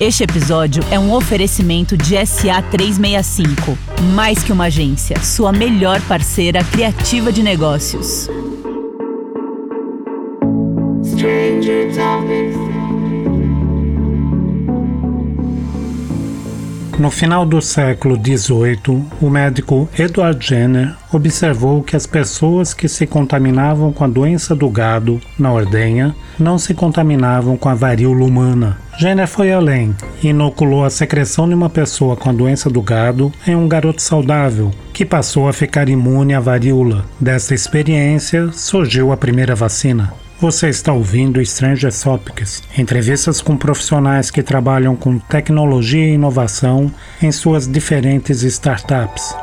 Este episódio é um oferecimento de SA 365, mais que uma agência, sua melhor parceira criativa de negócios. No final do século XVIII, o médico Edward Jenner observou que as pessoas que se contaminavam com a doença do gado na ordenha não se contaminavam com a varíola humana. Jenner foi além e inoculou a secreção de uma pessoa com a doença do gado em um garoto saudável, que passou a ficar imune à varíola. Dessa experiência surgiu a primeira vacina. Você está ouvindo Stranger Topics, entrevistas com profissionais que trabalham com tecnologia e inovação em suas diferentes startups.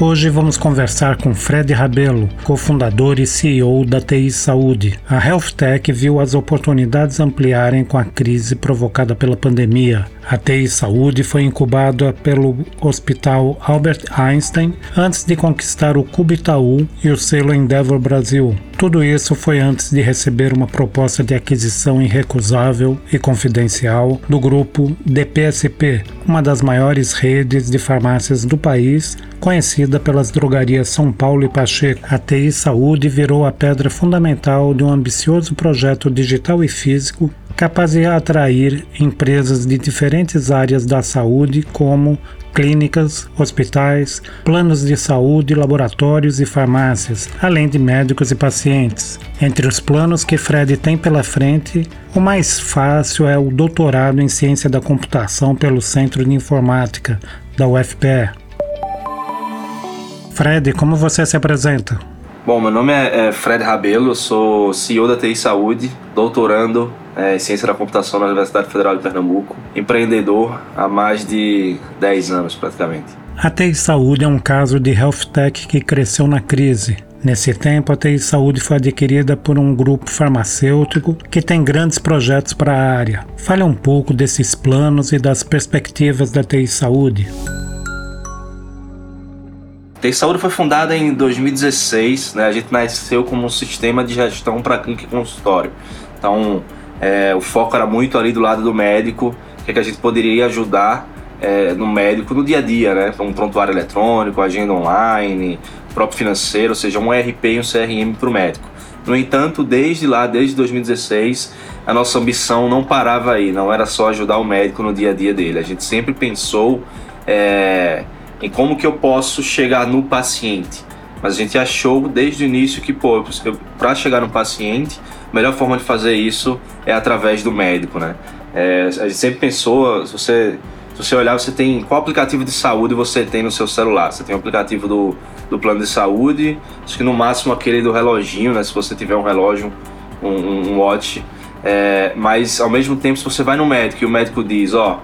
Hoje vamos conversar com Fred Rabelo, cofundador e CEO da TI Saúde. A Health Tech viu as oportunidades ampliarem com a crise provocada pela pandemia. A TI Saúde foi incubada pelo Hospital Albert Einstein antes de conquistar o Cubitaú e o selo Endeavor Brasil. Tudo isso foi antes de receber uma proposta de aquisição irrecusável e confidencial do grupo DPSP, uma das maiores redes de farmácias do país, conhecida pelas drogarias São Paulo e Pacheco. A TI Saúde virou a pedra fundamental de um ambicioso projeto digital e físico capaz de atrair empresas de diferentes áreas da saúde, como clínicas, hospitais, planos de saúde, laboratórios e farmácias, além de médicos e pacientes. Entre os planos que Fred tem pela frente, o mais fácil é o doutorado em ciência da computação pelo Centro de Informática da UFPE. Fred, como você se apresenta? Bom, meu nome é Fred Rabelo, sou CEO da TI Saúde, doutorando é, Ciência da Computação na Universidade Federal de Pernambuco, empreendedor há mais de 10 anos praticamente. A TI Saúde é um caso de health tech que cresceu na crise. Nesse tempo, a TI Saúde foi adquirida por um grupo farmacêutico que tem grandes projetos para a área. Fale um pouco desses planos e das perspectivas da TI Saúde. Saúde foi fundada em 2016, né? a gente nasceu como um sistema de gestão para clínica e consultório. Então, é, o foco era muito ali do lado do médico, que, é que a gente poderia ajudar é, no médico no dia a dia, né? Um prontuário eletrônico, agenda online, próprio financeiro, ou seja, um ERP e um CRM para o médico. No entanto, desde lá, desde 2016, a nossa ambição não parava aí, não era só ajudar o médico no dia a dia dele. A gente sempre pensou é, em como que eu posso chegar no paciente. Mas a gente achou desde o início que, pô, para chegar no paciente, a melhor forma de fazer isso é através do médico, né? É, a gente sempre pensou, se você, se você olhar, você tem qual aplicativo de saúde você tem no seu celular? Você tem o aplicativo do, do plano de saúde, acho que no máximo aquele do reloginho, né? Se você tiver um relógio, um, um watch. É, mas ao mesmo tempo, se você vai no médico e o médico diz, ó,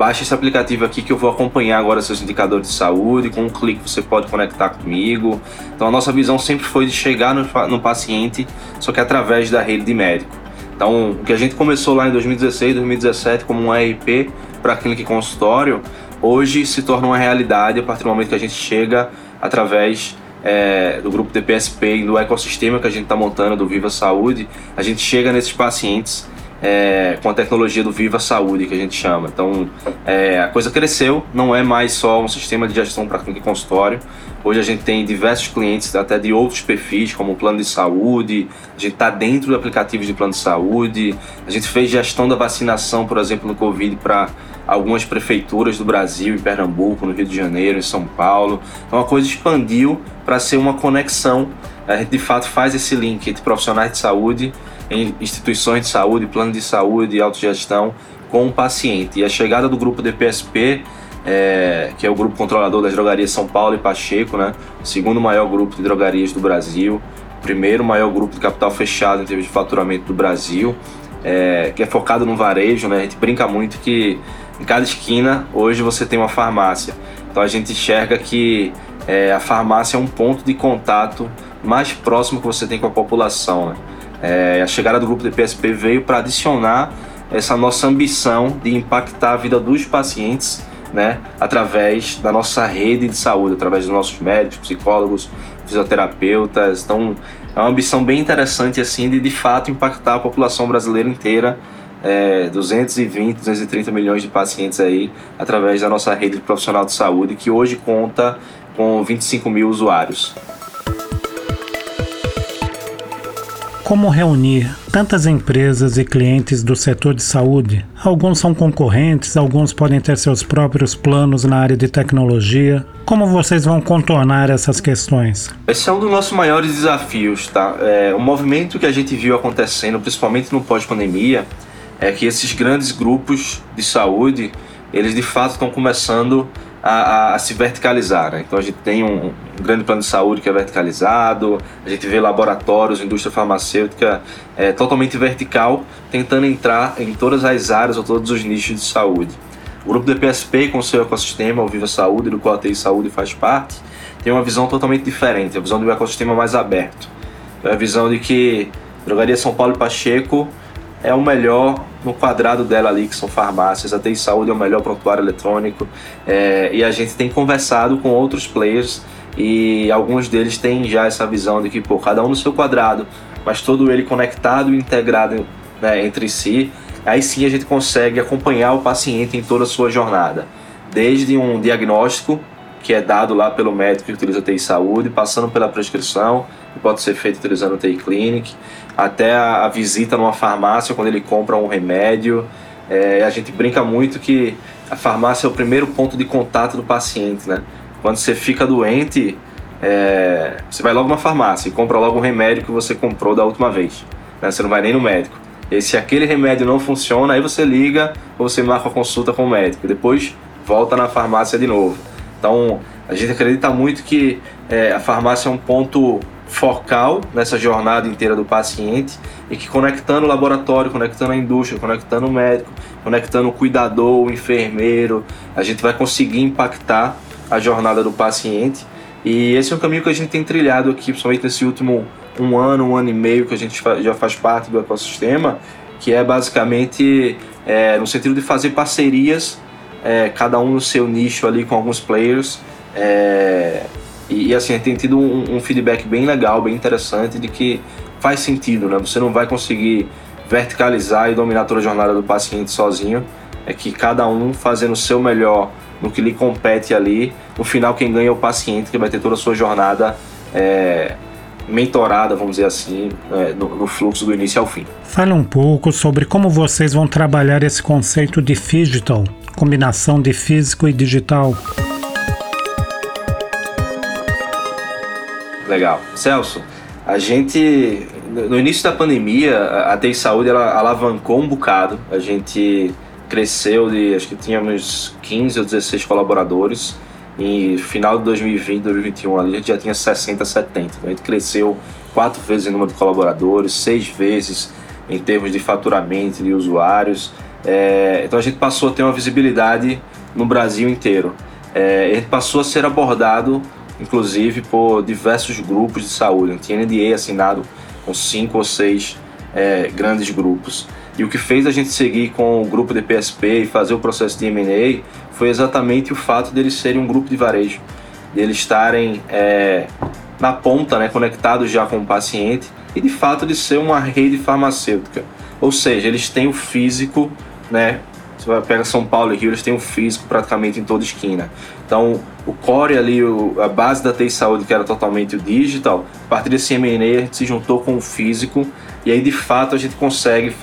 baixa esse aplicativo aqui que eu vou acompanhar agora seus indicadores de saúde. Com um clique você pode conectar comigo. Então a nossa visão sempre foi de chegar no, no paciente, só que através da rede de médico. Então o que a gente começou lá em 2016, 2017 como um ERP para clínica e consultório, hoje se torna uma realidade a partir do momento que a gente chega através é, do grupo DPSP e do ecossistema que a gente está montando do Viva Saúde, a gente chega nesses pacientes é, com a tecnologia do Viva Saúde, que a gente chama. Então, é, a coisa cresceu, não é mais só um sistema de gestão para clínica e consultório. Hoje a gente tem diversos clientes, até de outros perfis, como o plano de saúde, a gente está dentro do aplicativo de plano de saúde, a gente fez gestão da vacinação, por exemplo, no Covid, para algumas prefeituras do Brasil, em Pernambuco, no Rio de Janeiro, em São Paulo. Então a coisa expandiu para ser uma conexão. A gente de fato faz esse link entre profissionais de saúde em instituições de saúde, plano de saúde e autogestão com o paciente. E a chegada do grupo DPSP, é, que é o grupo controlador das drogarias São Paulo e Pacheco, né, o segundo maior grupo de drogarias do Brasil, primeiro maior grupo de capital fechado em termos de faturamento do Brasil, é, que é focado no varejo. Né, a gente brinca muito que em cada esquina hoje você tem uma farmácia. Então a gente enxerga que é, a farmácia é um ponto de contato mais próximo que você tem com a população. Né? É, a chegada do grupo de PSP veio para adicionar essa nossa ambição de impactar a vida dos pacientes né, através da nossa rede de saúde, através dos nossos médicos, psicólogos, fisioterapeutas. Então, é uma ambição bem interessante assim de de fato impactar a população brasileira inteira é, 220, 230 milhões de pacientes aí através da nossa rede profissional de saúde, que hoje conta com 25 mil usuários. Como reunir tantas empresas e clientes do setor de saúde? Alguns são concorrentes, alguns podem ter seus próprios planos na área de tecnologia. Como vocês vão contornar essas questões? Esse é um dos nossos maiores desafios, tá? É, o movimento que a gente viu acontecendo, principalmente no pós-pandemia, é que esses grandes grupos de saúde, eles de fato estão começando a, a, a se verticalizar. Né? Então a gente tem um, grande plano de saúde que é verticalizado, a gente vê laboratórios, indústria farmacêutica é, totalmente vertical, tentando entrar em todas as áreas ou todos os nichos de saúde. O grupo DPSP, com seu ecossistema, o Viva Saúde, do qual a TI Saúde faz parte, tem uma visão totalmente diferente, a visão de um ecossistema mais aberto. É a visão de que Drogaria São Paulo e Pacheco é o melhor no quadrado dela ali, que são farmácias. A TI Saúde é o melhor prontuário eletrônico. É, e a gente tem conversado com outros players e alguns deles têm já essa visão de que, pô, cada um no seu quadrado, mas todo ele conectado e integrado né, entre si. Aí sim a gente consegue acompanhar o paciente em toda a sua jornada. Desde um diagnóstico, que é dado lá pelo médico que utiliza a TI Saúde, passando pela prescrição, que pode ser feito utilizando o TI Clinic, até a, a, visita numa farmácia quando ele compra um remédio. É, a gente brinca muito que a farmácia é o primeiro ponto de contato do paciente, né? Quando você fica doente, é, você vai logo na farmácia e compra logo um remédio que você comprou da última vez. Né? Você não vai nem no médico. E se aquele remédio não funciona, aí você liga ou você marca a consulta com o médico. Depois volta na farmácia de novo. Então, a gente acredita muito que é, a farmácia é um ponto focal nessa jornada inteira do paciente e que conectando o laboratório, conectando a indústria, conectando o médico, conectando o cuidador, o enfermeiro, a gente vai conseguir impactar a jornada do paciente. E esse é um caminho que a gente tem trilhado aqui, principalmente nesse último um ano, um ano e meio que a gente já faz parte do ecossistema, que é basicamente é, no sentido de fazer parcerias, é, cada um no seu nicho ali com alguns players, é, e, e assim, tem tido um, um, feedback bem legal, bem interessante de que faz sentido, né? Você não vai conseguir verticalizar e dominar toda a jornada do paciente sozinho. É que cada um fazendo o seu melhor no que lhe compete ali. No final, quem ganha é o paciente, que vai ter toda a sua jornada é, mentorada, vamos dizer assim, é, no, no, fluxo do início ao fim. Fale um pouco sobre como vocês vão trabalhar esse conceito de digital, combinação de físico e digital. Legal. Celso, a gente, no início da pandemia, a TI Saúde ela alavancou um bocado. A gente cresceu de, acho que tínhamos 15 ou 16 colaboradores. E final de 2020, 2021 ali, a gente já tinha 60, 70. Então a gente cresceu quatro vezes em número de colaboradores, seis vezes em termos de faturamento de usuários. É, então a gente passou a ter uma visibilidade no Brasil inteiro. É, a gente passou a ser abordado inclusive por diversos grupos de saúde. tinha NDA assinado com cinco ou seis é, grandes grupos. E o que fez a gente seguir com o grupo de PSP e fazer o processo de M&A foi exatamente o fato deles serem um grupo de varejo, deles estarem é, na ponta, né, conectados já com o paciente e de fato de ser uma rede farmacêutica. Ou seja, eles têm o físico, né, você vai pegar São Paulo e Rio, eles têm um físico praticamente em toda esquina. Então, o core ali, o, a base da TI Saúde, que era totalmente o digital, a partir desse M&A se juntou com o físico e aí de fato a gente consegue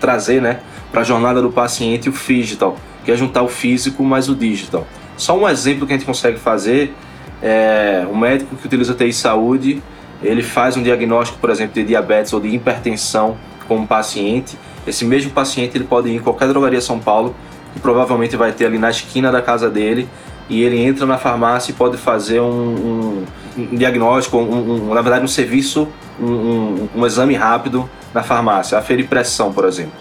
trazer né, para a jornada do paciente o digital, que é juntar o físico mais o digital. Só um exemplo que a gente consegue fazer é o médico que utiliza TI Saúde, ele faz um diagnóstico, por exemplo, de diabetes ou de hipertensão com um paciente esse mesmo paciente ele pode ir em qualquer drogaria São Paulo, que provavelmente vai ter ali na esquina da casa dele, e ele entra na farmácia e pode fazer um, um, um diagnóstico, um, na verdade um serviço, um, exame rápido na farmácia, aferir pressão, por exemplo.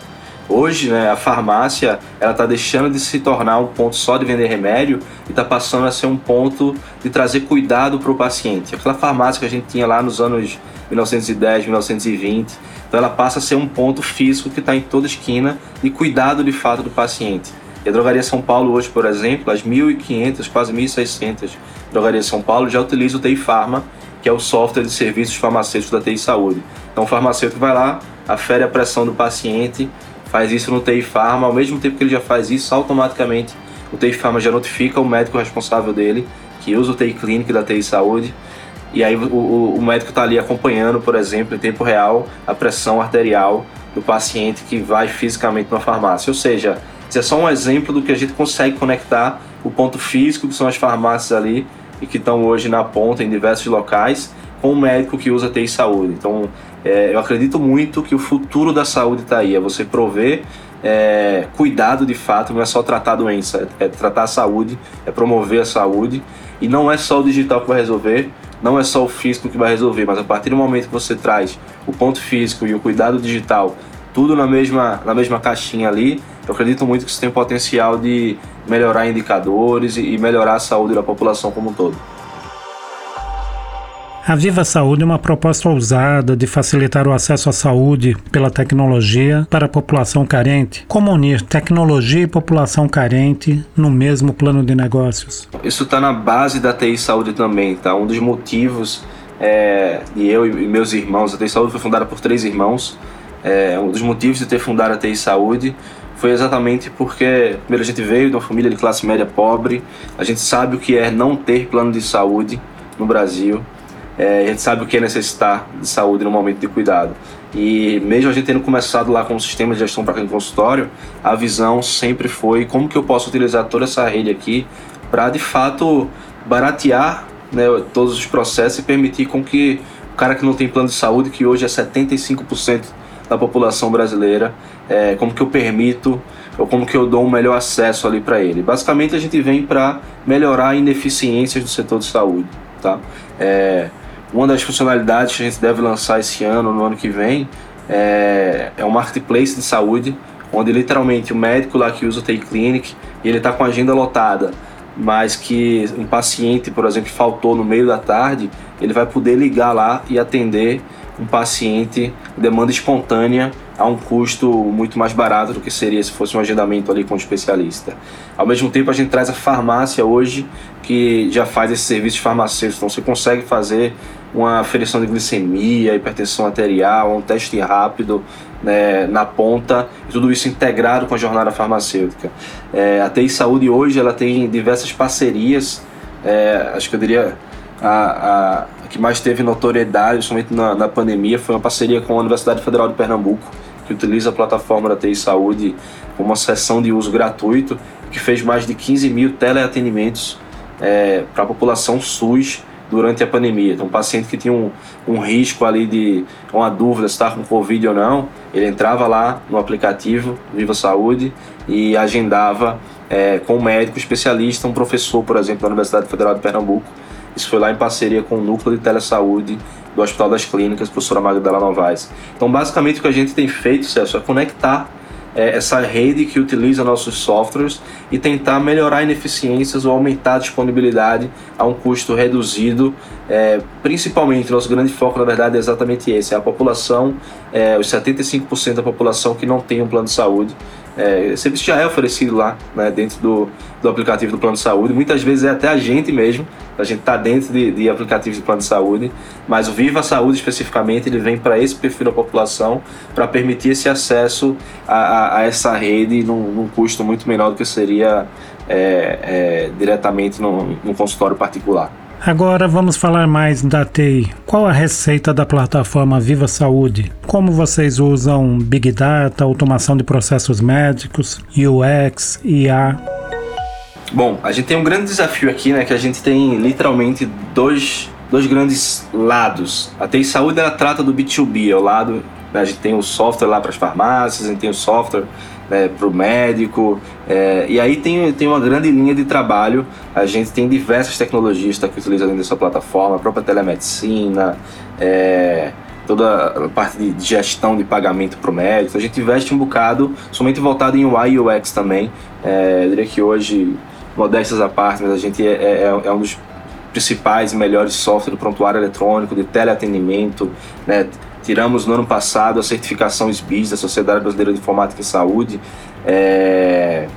Hoje, né, a farmácia ela está deixando de se tornar um ponto só de vender remédio e está passando a ser um ponto de trazer cuidado para o paciente. Aquela farmácia que a gente tinha lá nos anos 1910, 1920, então ela passa a ser um ponto físico que está em toda esquina de cuidado de fato do paciente. E a Drogaria São Paulo hoje, por exemplo, as 1.500, quase 1.600 Drogarias São Paulo já utilizam o TI Pharma que é o software de serviços farmacêuticos da TI Saúde. Então o farmacêutico vai lá, afere a pressão do paciente, faz isso no TI Pharma, ao mesmo tempo que ele já faz isso, automaticamente o TI Pharma já notifica o médico responsável dele, que usa o TI Clinic da TI Saúde, e aí o, o, o médico está ali acompanhando, por exemplo, em tempo real, a pressão arterial do paciente que vai fisicamente na farmácia. Ou seja, isso é só um exemplo do que a gente consegue conectar o ponto físico, que são as farmácias ali, e que estão hoje na ponta em diversos locais, com o médico que usa TI Saúde. Então, é, eu acredito muito que o futuro da saúde está aí, é você prover é, cuidado de fato, não é só tratar a doença, é, é tratar a saúde, é promover a saúde, e não é só o digital que vai resolver, não é só o físico que vai resolver, mas a partir do momento que você traz o ponto físico e o cuidado digital, tudo na mesma, na mesma caixinha ali, eu acredito muito que isso tem potencial de melhorar indicadores e melhorar a saúde da população como um todo. A Viva Saúde é uma proposta ousada de facilitar o acesso à saúde pela tecnologia para a população carente. Como unir tecnologia e população carente no mesmo plano de negócios? Isso está na base da TI Saúde também, tá? Um dos motivos é, e eu e meus irmãos, a TI Saúde foi fundada por três irmãos. É, um dos motivos de ter fundado a TI Saúde foi exatamente porque primeiro a gente veio de uma família de classe média pobre, a gente sabe o que é não ter plano de saúde no Brasil. É, a gente sabe o que é necessitar de saúde no momento de cuidado. E mesmo a gente tendo começado lá com o sistema de gestão para clínica consultório, a visão sempre foi como que eu posso utilizar toda essa rede aqui para de fato baratear né, todos os processos e permitir com que o cara que não tem plano de saúde, que hoje é 75% da população brasileira, é, como que eu permito ou como que eu dou um melhor acesso ali para ele. Basicamente a gente vem para melhorar ineficiências do setor de saúde, tá? É, uma das funcionalidades que a gente deve lançar esse ano, no ano que vem, é, é um marketplace de saúde, onde literalmente o médico lá que usa o TI Clinic, ele está com a agenda lotada, mas que um paciente, por exemplo, faltou no meio da tarde, ele vai poder ligar lá e atender um paciente demanda espontânea a um custo muito mais barato do que seria se fosse um agendamento ali com um especialista. Ao mesmo tempo, a gente traz a farmácia hoje, que já faz esse serviço farmacêutico. Então, você consegue fazer uma aferição de glicemia, hipertensão arterial, um teste rápido né, na ponta, tudo isso integrado com a jornada farmacêutica. É, a TI Saúde hoje ela tem diversas parcerias, é, acho que eu diria a, a que mais teve notoriedade, principalmente na, na pandemia, foi uma parceria com a Universidade Federal de Pernambuco, que utiliza a plataforma da TI Saúde como uma sessão de uso gratuito, que fez mais de 15 mil teleatendimentos é, para a população SUS durante a pandemia. Então, um paciente que tinha um, um risco ali de uma dúvida se estava com Covid ou não, ele entrava lá no aplicativo Viva Saúde e agendava é, com um médico especialista, um professor, por exemplo, da Universidade Federal de Pernambuco. Isso foi lá em parceria com o Núcleo de Telesaúde do Hospital das Clínicas, professora Magdalena Novaes. Então, basicamente, o que a gente tem feito, Celso, é conectar é, essa rede que utiliza nossos softwares e tentar melhorar ineficiências ou aumentar a disponibilidade a um custo reduzido. É, principalmente, nosso grande foco, na verdade, é exatamente esse: é a população, é, os 75% da população que não tem um plano de saúde. É, serviço já é oferecido lá, né, dentro do, do aplicativo do plano de saúde. Muitas vezes é até a gente mesmo, a gente está dentro de, de aplicativos de plano de saúde, mas o Viva Saúde especificamente ele vem para esse perfil da população para permitir esse acesso a, a, a essa rede num, num, custo muito menor do que seria é, é, diretamente num, num consultório particular. Agora vamos falar mais da TI. Qual a receita da plataforma Viva Saúde? Como vocês usam Big Data, automação de processos médicos, UX, IA? Bom, a gente tem um grande desafio aqui, né? Que a gente tem literalmente dois, dois grandes lados. A TI Saúde ela trata do B2B, é o lado. Né, a gente tem o software lá para as farmácias, a gente tem o software né, para o médico. É, e aí tem, tem uma grande linha de trabalho. A gente tem diversas tecnologias tá, que utilizam dentro dessa plataforma, a própria telemedicina, é, toda a parte de gestão de pagamento para o médico. A gente investe um bocado, somente voltado em UI e UX também. É, eu diria que hoje, modestas à parte, mas a gente é, é, é um dos principais e melhores softwares do prontuário eletrônico, de teleatendimento, né? Tiramos no ano passado a certificação SBIS da Sociedade Brasileira de Informática e Saúde. É...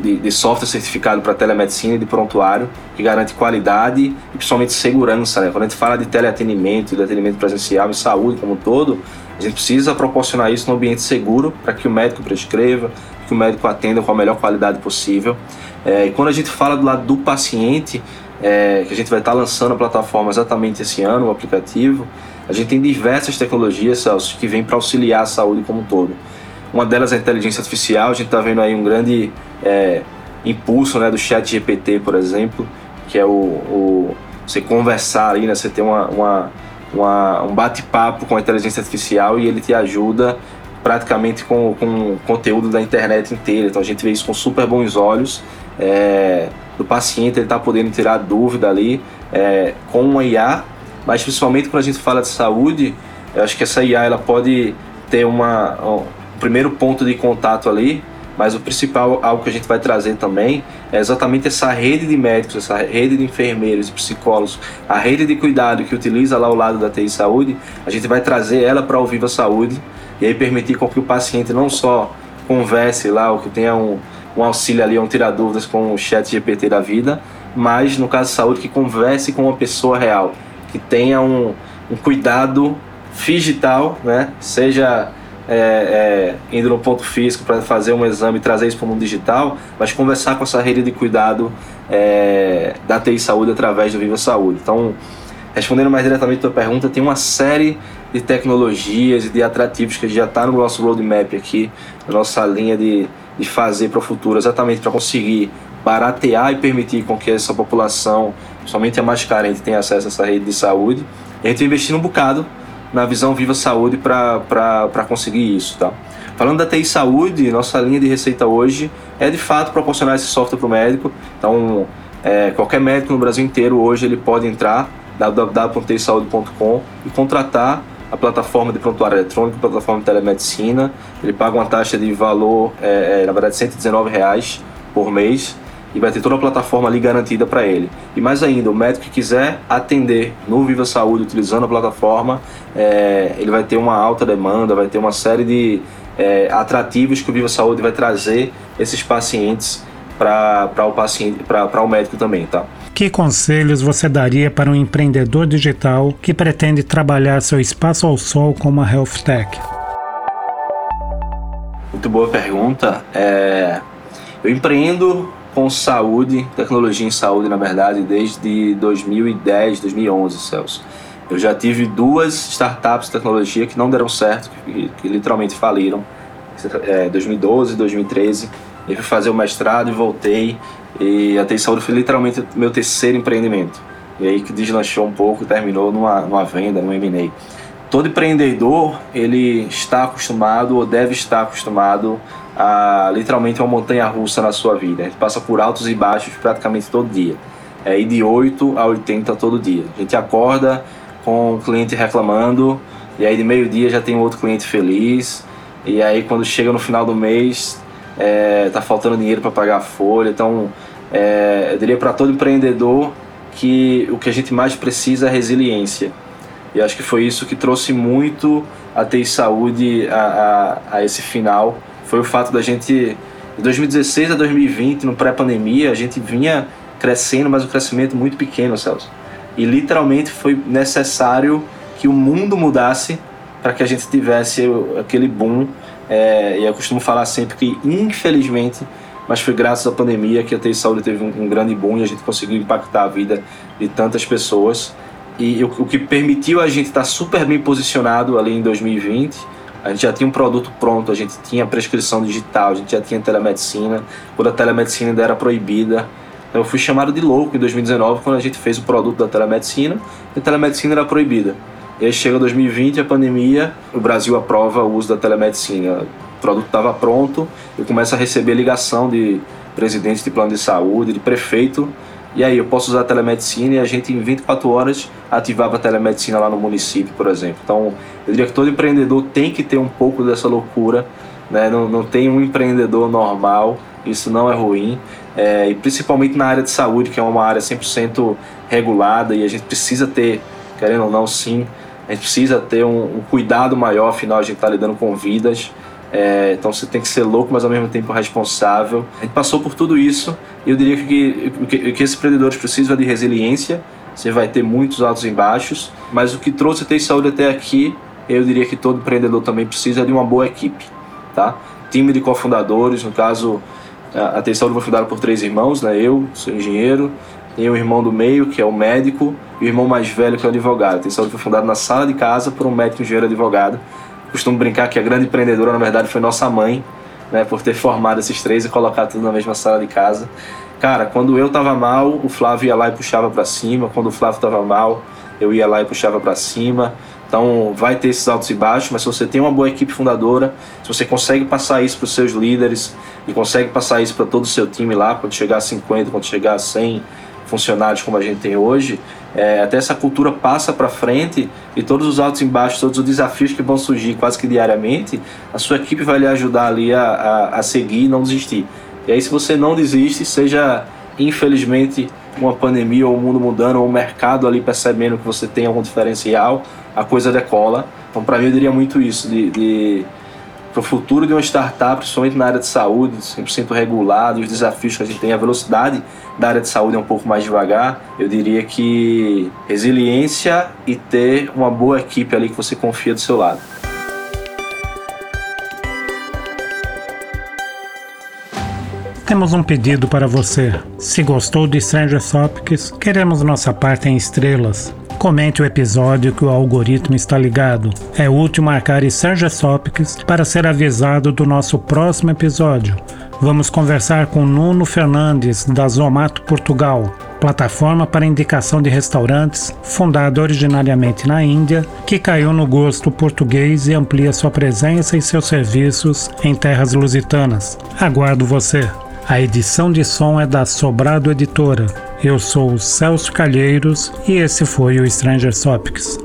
de, de software certificado para telemedicina e de prontuário, que garante qualidade e principalmente segurança. Né? Quando a gente fala de teleatendimento, de atendimento presencial e saúde como um todo, a gente precisa proporcionar isso num ambiente seguro para que o médico prescreva, que o médico atenda com a melhor qualidade possível. É, e quando a gente fala do lado do paciente, é, que a gente vai estar lançando a plataforma exatamente esse ano, o aplicativo, a gente tem diversas tecnologias, Celso, que vêm para auxiliar a saúde como um todo. Uma delas é a inteligência artificial, a gente está vendo aí um grande é, impulso né, do chat GPT, por exemplo, que é o, o você conversar ali, né, você ter uma, uma, uma um bate-papo com a inteligência artificial e ele te ajuda praticamente com, com conteúdo da internet inteira. Então a gente vê isso com super bons olhos. É, do paciente ele está podendo tirar dúvida ali é, com uma IA, mas principalmente quando a gente fala de saúde, eu acho que essa IA ela pode ter uma, um primeiro ponto de contato ali, mas o principal, algo que a gente vai trazer também, é exatamente essa rede de médicos, essa rede de enfermeiros psicólogos, a rede de cuidado que utiliza lá ao lado da TI Saúde, a gente vai trazer ela para o Viva Saúde e aí permitir com que o paciente não só converse lá, ou que tenha um, um auxílio ali, um tirar dúvidas com o chat GPT da vida, mas no caso de saúde que converse com uma pessoa real, que tenha um, um cuidado digital, né? seja é, é, indo no ponto físico para fazer um exame e trazer isso para o mundo digital, mas conversar com essa rede de cuidado é, da TI Saúde através do Viva Saúde. Então, respondendo mais diretamente a tua pergunta, tem uma série de tecnologias e de atrativos que já está no nosso roadmap aqui, na nossa linha de, de fazer para o futuro, exatamente para conseguir baratear e permitir com que essa população, somente a mais carente, tenha acesso a essa rede de saúde. E a gente investir um bocado na visão Viva Saúde para conseguir isso, tá? Falando da TI Saúde, nossa linha de receita hoje é de fato proporcionar esse software para o médico. Então, é, qualquer médico no Brasil inteiro hoje ele pode entrar www.tisaude.com e contratar a plataforma de prontuário eletrônico, a plataforma de telemedicina. Ele paga uma taxa de valor, é, é, na verdade, 119 reais por mês e vai ter toda a plataforma ali garantida para ele. E mais ainda, o médico que quiser atender no Viva Saúde utilizando a plataforma, é, ele vai ter uma alta demanda, vai ter uma série de é, atrativos que o Viva Saúde vai trazer esses pacientes para o paciente, para o médico também, tá? Que conselhos você daria para um empreendedor digital que pretende trabalhar seu espaço ao sol como uma health tech? Muito boa pergunta. É, eu empreendo com saúde, tecnologia em saúde, na verdade, desde 2010, 2011, Celso. Eu já tive duas startups de tecnologia que não deram certo, que, que literalmente faliram, é, 2012 2013. Eu fui fazer o mestrado e voltei, e a TI Saúde foi literalmente meu terceiro empreendimento. E aí que deslanchou um pouco, terminou numa, numa venda, num M&A. Todo empreendedor, ele está acostumado ou deve estar acostumado a literalmente uma montanha russa na sua vida. A gente passa por altos e baixos praticamente todo dia. É, de 8 a 80 todo dia. A gente acorda com o cliente reclamando, e aí de meio-dia já tem outro cliente feliz, e aí quando chega no final do mês, é, tá faltando dinheiro para pagar a folha. Então, é, eu diria para todo empreendedor que o que a gente mais precisa é resiliência. E acho que foi isso que trouxe muito a TI Saúde a, a, a esse final foi o fato da gente, de 2016 a 2020, no pré-pandemia, a gente vinha crescendo, mas um crescimento muito pequeno, Celso. E literalmente foi necessário que o mundo mudasse para que a gente tivesse aquele boom. É, e eu costumo falar sempre que, infelizmente, mas foi graças à pandemia que a TI Saúde teve um, um grande boom e a gente conseguiu impactar a vida de tantas pessoas. E o, o que permitiu a gente estar super bem posicionado ali em 2020 a gente já tinha um produto pronto, a gente tinha prescrição digital, a gente já tinha telemedicina, quando a telemedicina ainda era proibida. Então eu fui chamado de louco em 2019 quando a gente fez o produto da telemedicina e a telemedicina era proibida. E aí chega 2020, a pandemia, o Brasil aprova o uso da telemedicina. O produto estava pronto, eu começo a receber ligação de presidentes de plano de saúde, de prefeito e aí, eu posso usar a telemedicina e a gente em 24 horas ativava a telemedicina lá no município, por exemplo. Então, eu diria que todo empreendedor tem que ter um pouco dessa loucura, né? não, não tem um empreendedor normal, isso não é ruim. É, e principalmente na área de saúde, que é uma área 100% regulada e a gente precisa ter, querendo ou não, sim, a gente precisa ter um, um cuidado maior, afinal a gente está lidando com vidas. É, então você tem que ser louco, mas ao mesmo tempo responsável. A gente passou por tudo isso e eu diria que o que, que esses empreendedores precisam é de resiliência. Você vai ter muitos altos e baixos, mas o que trouxe Ter Saúde até aqui, eu diria que todo empreendedor também precisa de uma boa equipe, tá? Time de cofundadores, no caso, a Ter Saúde foi fundada por três irmãos, né? Eu sou engenheiro, tem o irmão do meio, que é o médico, e o irmão mais velho, que é o advogado. A Ter Saúde foi fundada na sala de casa por um médico, engenheiro advogado costumo brincar que a grande empreendedora, na verdade, foi nossa mãe, né, por ter formado esses três e colocado tudo na mesma sala de casa. Cara, quando eu tava mal, o Flávio ia lá e puxava para cima. Quando o Flávio tava mal, eu ia lá e puxava para cima. Então, vai ter esses altos e baixos, mas se você tem uma boa equipe fundadora, se você consegue passar isso para os seus líderes e consegue passar isso para todo o seu time lá, quando chegar a 50, quando chegar a 100 funcionários como a gente tem hoje, é, até essa cultura passa para frente e todos os altos e baixos, todos os desafios que vão surgir quase que diariamente, a sua equipe vai lhe ajudar ali a, a, a seguir e não desistir. E aí, se você não desiste, seja infelizmente uma pandemia ou o mundo mudando ou o mercado ali percebendo que você tem algum diferencial, a coisa decola. Então, para mim, eu diria muito isso, de, de para o futuro de uma startup, principalmente na área de saúde, 100% regulado, os desafios que a gente tem, a velocidade da área de saúde é um pouco mais devagar, eu diria que resiliência e ter uma boa equipe ali que você confia do seu lado. Temos um pedido para você. Se gostou de Stranger Topics, queremos nossa parte em estrelas. Comente o episódio que o algoritmo está ligado. É útil marcar Stranger Topics para ser avisado do nosso próximo episódio. Vamos conversar com Nuno Fernandes, da Zomato Portugal, plataforma para indicação de restaurantes, fundada originariamente na Índia, que caiu no gosto português e amplia sua presença e seus serviços em terras lusitanas. Aguardo você! A edição de som é da Sobrado Editora. Eu sou o Celso Calheiros e esse foi o Stranger Topics.